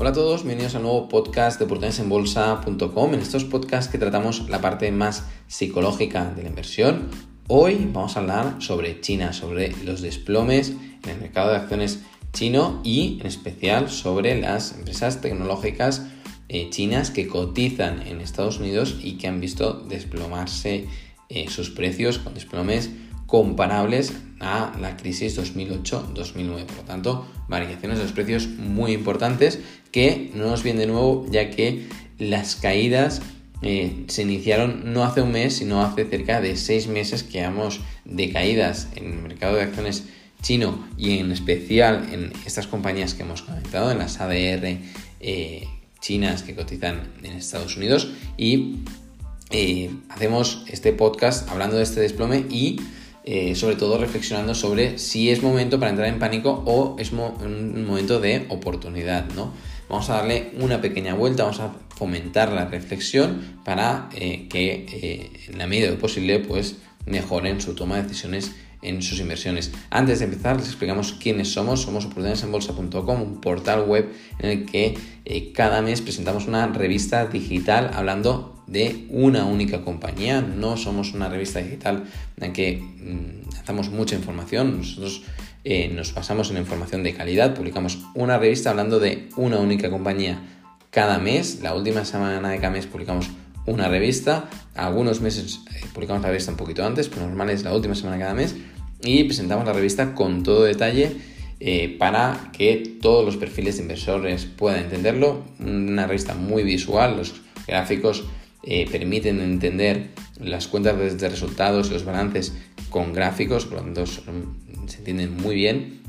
Hola a todos, bienvenidos al nuevo podcast de oportunidadesenbolsa.com. En estos podcasts que tratamos la parte más psicológica de la inversión, hoy vamos a hablar sobre China, sobre los desplomes en el mercado de acciones chino y en especial sobre las empresas tecnológicas eh, chinas que cotizan en Estados Unidos y que han visto desplomarse eh, sus precios con desplomes comparables a la crisis 2008-2009. Por lo tanto, variaciones de los precios muy importantes que no nos vienen de nuevo ya que las caídas eh, se iniciaron no hace un mes, sino hace cerca de seis meses que hemos de caídas en el mercado de acciones chino y en especial en estas compañías que hemos comentado, en las ADR eh, chinas que cotizan en Estados Unidos y eh, hacemos este podcast hablando de este desplome y eh, sobre todo reflexionando sobre si es momento para entrar en pánico o es un momento de oportunidad, ¿no? Vamos a darle una pequeña vuelta, vamos a fomentar la reflexión para eh, que eh, en la medida de lo posible pues mejoren su toma de decisiones en sus inversiones. Antes de empezar, les explicamos quiénes somos. Somos oportunidadesenbolsa.com, un portal web en el que cada mes presentamos una revista digital hablando de una única compañía. No somos una revista digital en que mm, hacemos mucha información. Nosotros eh, nos basamos en la información de calidad. Publicamos una revista hablando de una única compañía cada mes. La última semana de cada mes publicamos una revista. Algunos meses eh, publicamos la revista un poquito antes, pero normal es la última semana de cada mes. Y presentamos la revista con todo detalle eh, para que todos los perfiles de inversores puedan entenderlo. Una revista muy visual, los gráficos eh, permiten entender las cuentas de resultados y los balances con gráficos, por lo tanto se entienden muy bien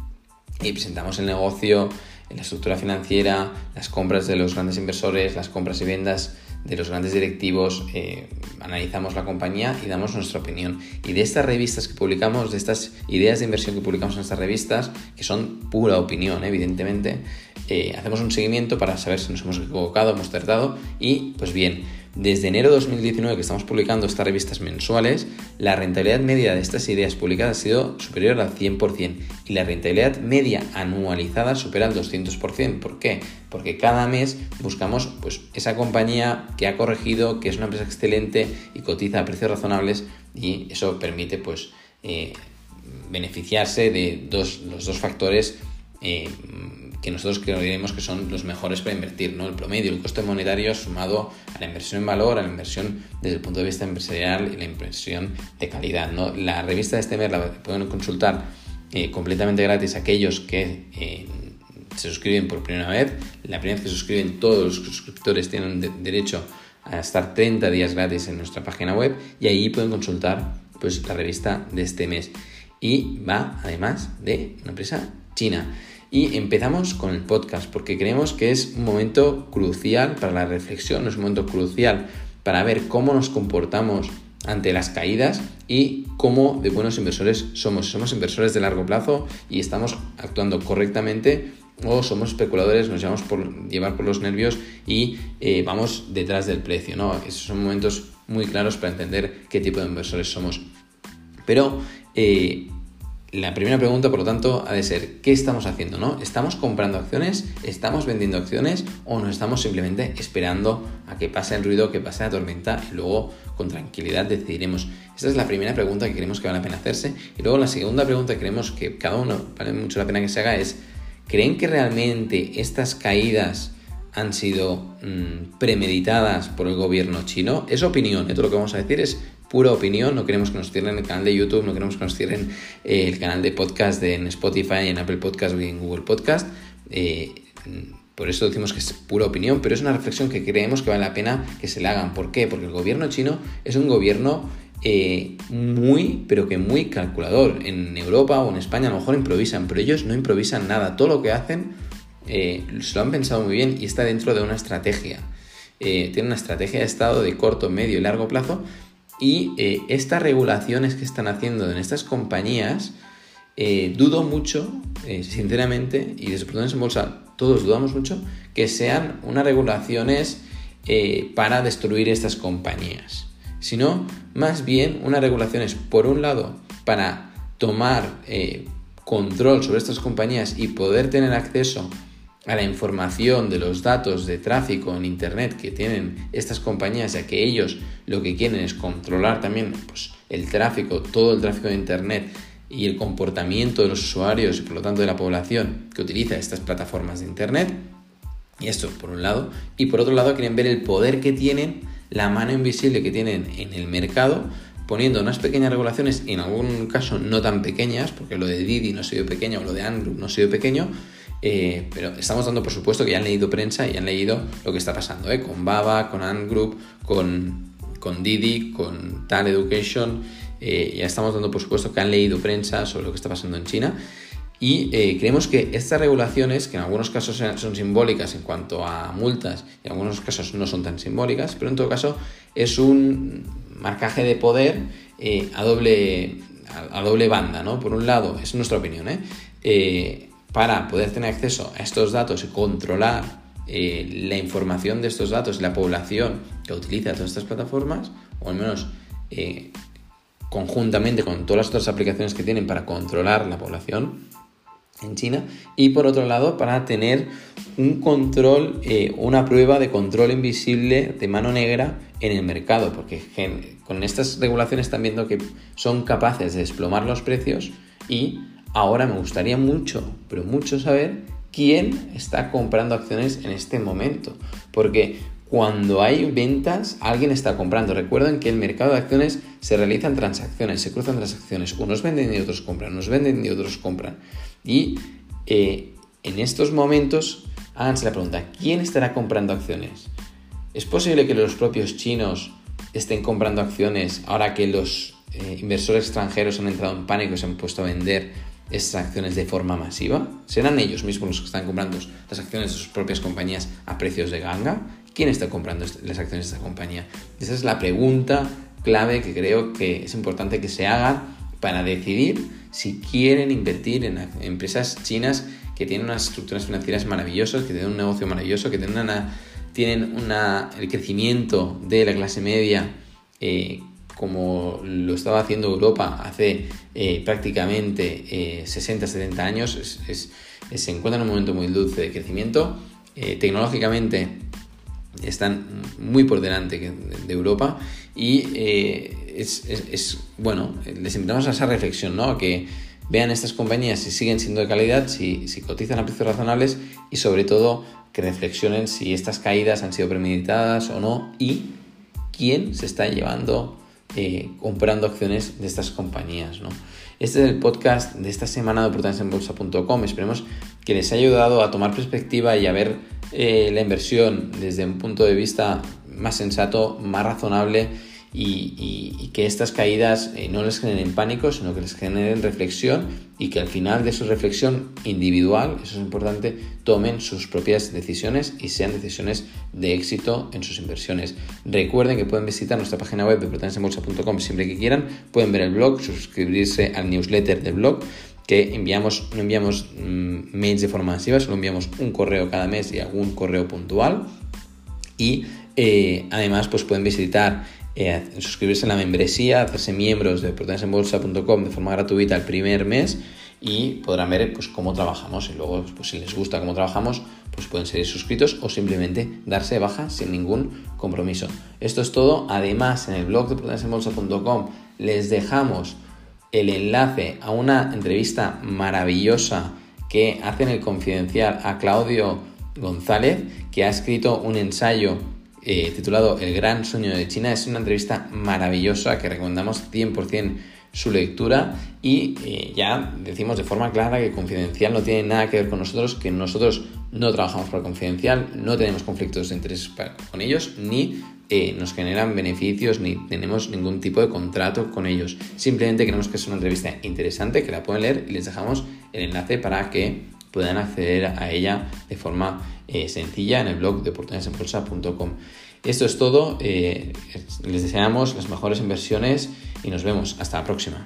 y presentamos el negocio, la estructura financiera, las compras de los grandes inversores, las compras y ventas de los grandes directivos, eh, analizamos la compañía y damos nuestra opinión. Y de estas revistas que publicamos, de estas ideas de inversión que publicamos en estas revistas, que son pura opinión, evidentemente, eh, hacemos un seguimiento para saber si nos hemos equivocado, hemos tratado y pues bien, desde enero de 2019 que estamos publicando estas revistas mensuales, la rentabilidad media de estas ideas publicadas ha sido superior al 100% y la rentabilidad media anualizada supera el 200%. ¿Por qué? Porque cada mes buscamos pues, esa compañía que ha corregido, que es una empresa excelente y cotiza a precios razonables y eso permite pues, eh, beneficiarse de los dos factores eh, que nosotros creemos que son los mejores para invertir, ¿no? El promedio, el coste monetario sumado a la inversión en valor, a la inversión desde el punto de vista empresarial y la inversión de calidad, ¿no? La revista de este mes la pueden consultar eh, completamente gratis aquellos que eh, se suscriben por primera vez. La primera vez que se suscriben, todos los suscriptores tienen derecho a estar 30 días gratis en nuestra página web y ahí pueden consultar pues, la revista de este mes. Y va además de una empresa china. Y empezamos con el podcast porque creemos que es un momento crucial para la reflexión, es un momento crucial para ver cómo nos comportamos ante las caídas y cómo de buenos inversores somos. Somos inversores de largo plazo y estamos actuando correctamente o somos especuladores, nos llevamos por llevar por los nervios y eh, vamos detrás del precio. ¿no? Esos son momentos muy claros para entender qué tipo de inversores somos. Pero eh, la primera pregunta, por lo tanto, ha de ser, ¿qué estamos haciendo? ¿no? ¿Estamos comprando acciones? ¿Estamos vendiendo acciones? ¿O nos estamos simplemente esperando a que pase el ruido, que pase la tormenta y luego con tranquilidad decidiremos? Esta es la primera pregunta que creemos que vale la pena hacerse. Y luego la segunda pregunta que creemos que cada uno vale mucho la pena que se haga es, ¿creen que realmente estas caídas han sido mm, premeditadas por el gobierno chino? Es opinión, todo lo que vamos a decir es pura opinión, no queremos que nos cierren el canal de YouTube, no queremos que nos cierren eh, el canal de podcast en Spotify, en Apple Podcast o en Google Podcast. Eh, por eso decimos que es pura opinión, pero es una reflexión que creemos que vale la pena que se la hagan. ¿Por qué? Porque el gobierno chino es un gobierno eh, muy, pero que muy calculador. En Europa o en España a lo mejor improvisan, pero ellos no improvisan nada. Todo lo que hacen se lo han pensado muy bien y está dentro de una estrategia. tiene una estrategia de estado de corto, medio y largo plazo y eh, estas regulaciones que están haciendo en estas compañías, eh, dudo mucho, eh, sinceramente, y desde Protones en Bolsa todos dudamos mucho, que sean unas regulaciones para destruir estas compañías. Sino, más bien, unas regulaciones, por un lado, para tomar control sobre estas compañías y poder tener acceso a la información de los datos de tráfico en Internet que tienen estas compañías, ya que ellos lo que quieren es controlar también pues, el tráfico, todo el tráfico de Internet y el comportamiento de los usuarios y por lo tanto de la población que utiliza estas plataformas de Internet. Y esto por un lado. Y por otro lado quieren ver el poder que tienen, la mano invisible que tienen en el mercado, poniendo unas pequeñas regulaciones, en algún caso no tan pequeñas, porque lo de Didi no ha sido pequeño o lo de Andrew no ha sido pequeño, eh, pero estamos dando por supuesto que ya han leído prensa y han leído lo que está pasando ¿eh? con Baba, con Ant Group, con, con Didi, con Tal Education. Eh, ya estamos dando por supuesto que han leído prensa sobre lo que está pasando en China. Y creemos que estas regulaciones, que en algunos casos son simbólicas en cuanto a multas y en algunos casos no son tan simbólicas, pero en todo caso es un marcaje de poder a, doble, a, doble banda, ¿no? Por un lado, es nuestra opinión, ¿eh? Para poder tener acceso a estos datos y controlar eh, la información de estos datos, la población que utiliza todas estas plataformas, o al menos eh, conjuntamente con todas las otras aplicaciones que tienen para controlar la población en China, y por otro lado para tener un control, eh, una prueba de control invisible de mano negra en el mercado, porque con estas regulaciones están viendo que son capaces de desplomar los precios y Ahora me gustaría mucho, pero mucho saber quién está comprando acciones en este momento. Porque cuando hay ventas, alguien está comprando. Recuerden que el mercado de acciones se realizan transacciones, se cruzan transacciones. Unos venden y otros compran, unos venden y otros compran. Y eh, en estos momentos, háganse la pregunta, ¿quién estará comprando acciones? ¿Es posible que los propios chinos estén comprando acciones ahora que los eh, inversores extranjeros han entrado en pánico y se han puesto a vender estas acciones de forma masiva? ¿Serán ellos mismos los que están comprando las acciones de sus propias compañías a precios de ganga? ¿Quién está comprando las acciones de esta compañía? Esa es la pregunta clave que creo que es importante que se haga para decidir si quieren invertir en empresas chinas que tienen unas estructuras financieras maravillosas, que tienen un negocio maravilloso, que tienen, una, tienen una, el crecimiento de la clase media eh, como lo estaba haciendo Europa hace eh, prácticamente 60-70 eh, años, se encuentra en un momento muy dulce de crecimiento. Eh, tecnológicamente están muy por delante de, Europa y es, bueno, les invitamos a esa reflexión, ¿no? que vean estas compañías si siguen siendo de calidad, si cotizan a precios razonables y sobre todo que reflexionen si estas caídas han sido premeditadas o no y quién se está llevando eh, comprando acciones de estas compañías. ¿no? Este es el podcast de esta semana de oportunidadesenbolsa.com. Esperemos que les haya ayudado a tomar perspectiva y a ver eh, la inversión desde un punto de vista más sensato, más razonable y, que estas caídas eh, no les generen pánico, sino que les generen reflexión y que al final de su reflexión individual, eso es importante, tomen sus propias decisiones y sean decisiones de éxito en sus inversiones. Recuerden que pueden visitar nuestra página web de proteanesembolsa.com siempre que quieran, pueden ver el blog, suscribirse al newsletter del blog que enviamos, no enviamos mm, mails de forma masiva, solo enviamos un correo cada mes y algún correo puntual. Y eh, además pues pueden visitar eh, suscribirse a la membresía, hacerse miembros de proteanesenbolsa.com de forma gratuita el primer mes y podrán ver pues, cómo trabajamos y luego pues, si les gusta cómo trabajamos pues pueden seguir suscritos o simplemente darse baja sin ningún compromiso. Esto es todo. Además en el blog de proteanesenbolsa.com les dejamos el enlace a una entrevista maravillosa que hace en el confidencial a Claudio González que ha escrito un ensayo eh, titulado El gran sueño de China. Es una entrevista maravillosa que recomendamos 100% su lectura y eh, ya decimos de forma clara que Confidencial no tiene nada que ver con nosotros, que nosotros no trabajamos para Confidencial, no tenemos conflictos de interés con ellos, ni eh, nos generan beneficios, ni tenemos ningún tipo de contrato con ellos. Simplemente creemos que es una entrevista interesante, que la pueden leer y les dejamos el enlace para que puedan acceder a ella de forma eh, sencilla en el blog de oportunidadesenbolsa.com. Esto es todo, eh, les deseamos las mejores inversiones y nos vemos. Hasta la próxima.